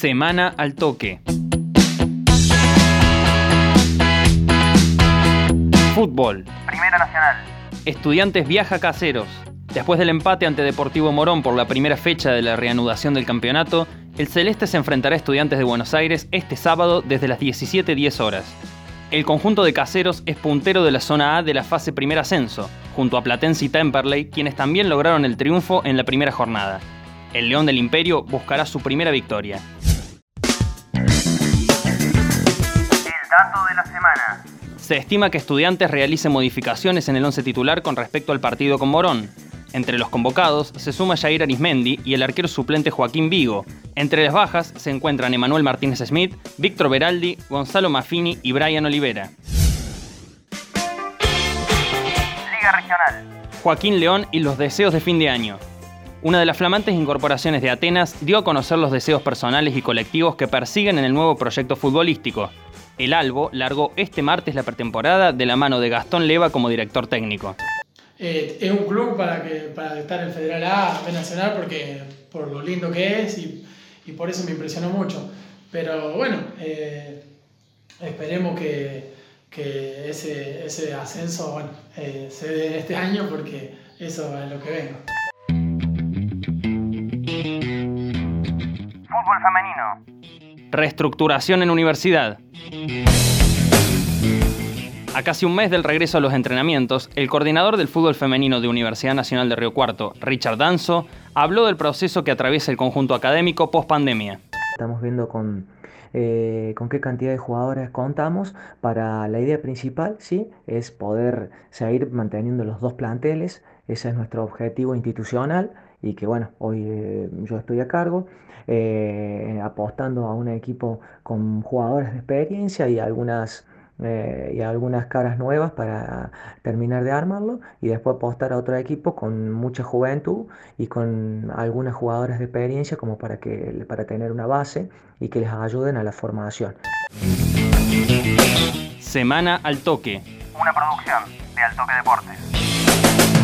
Semana al toque. Fútbol. Primera Nacional. Estudiantes viaja a Caseros. Después del empate ante Deportivo Morón por la primera fecha de la reanudación del campeonato, el Celeste se enfrentará a Estudiantes de Buenos Aires este sábado desde las 17.10 horas. El conjunto de Caseros es puntero de la zona A de la fase primer ascenso, junto a Platense y Temperley, quienes también lograron el triunfo en la primera jornada. El León del Imperio buscará su primera victoria. Dato de la semana. Se estima que Estudiantes realice modificaciones en el once titular con respecto al partido con Morón. Entre los convocados se suma Jair Arismendi y el arquero suplente Joaquín Vigo. Entre las bajas se encuentran Emanuel Martínez Smith, Víctor Beraldi, Gonzalo Maffini y Brian Olivera. Liga Regional. Joaquín León y los deseos de fin de año. Una de las flamantes incorporaciones de Atenas dio a conocer los deseos personales y colectivos que persiguen en el nuevo proyecto futbolístico. El Albo largó este martes la pretemporada de la mano de Gastón Leva como director técnico. Eh, es un club para, que, para estar en Federal A, B Nacional, porque, por lo lindo que es y, y por eso me impresionó mucho. Pero bueno, eh, esperemos que, que ese, ese, ascenso bueno, eh, se dé este año porque eso es lo que vengo. Fútbol femenino. Reestructuración en universidad. A casi un mes del regreso a los entrenamientos, el coordinador del fútbol femenino de Universidad Nacional de Río Cuarto, Richard Danzo, habló del proceso que atraviesa el conjunto académico post pandemia. Estamos viendo con, eh, con qué cantidad de jugadores contamos. Para la idea principal, sí, es poder seguir manteniendo los dos planteles. Ese es nuestro objetivo institucional y que bueno, hoy eh, yo estoy a cargo, eh, apostando a un equipo con jugadores de experiencia y algunas eh, y algunas caras nuevas para terminar de armarlo y después apostar a otro equipo con mucha juventud y con algunas jugadoras de experiencia como para, que, para tener una base y que les ayuden a la formación. Semana al toque. Una producción de Al Toque Deportes.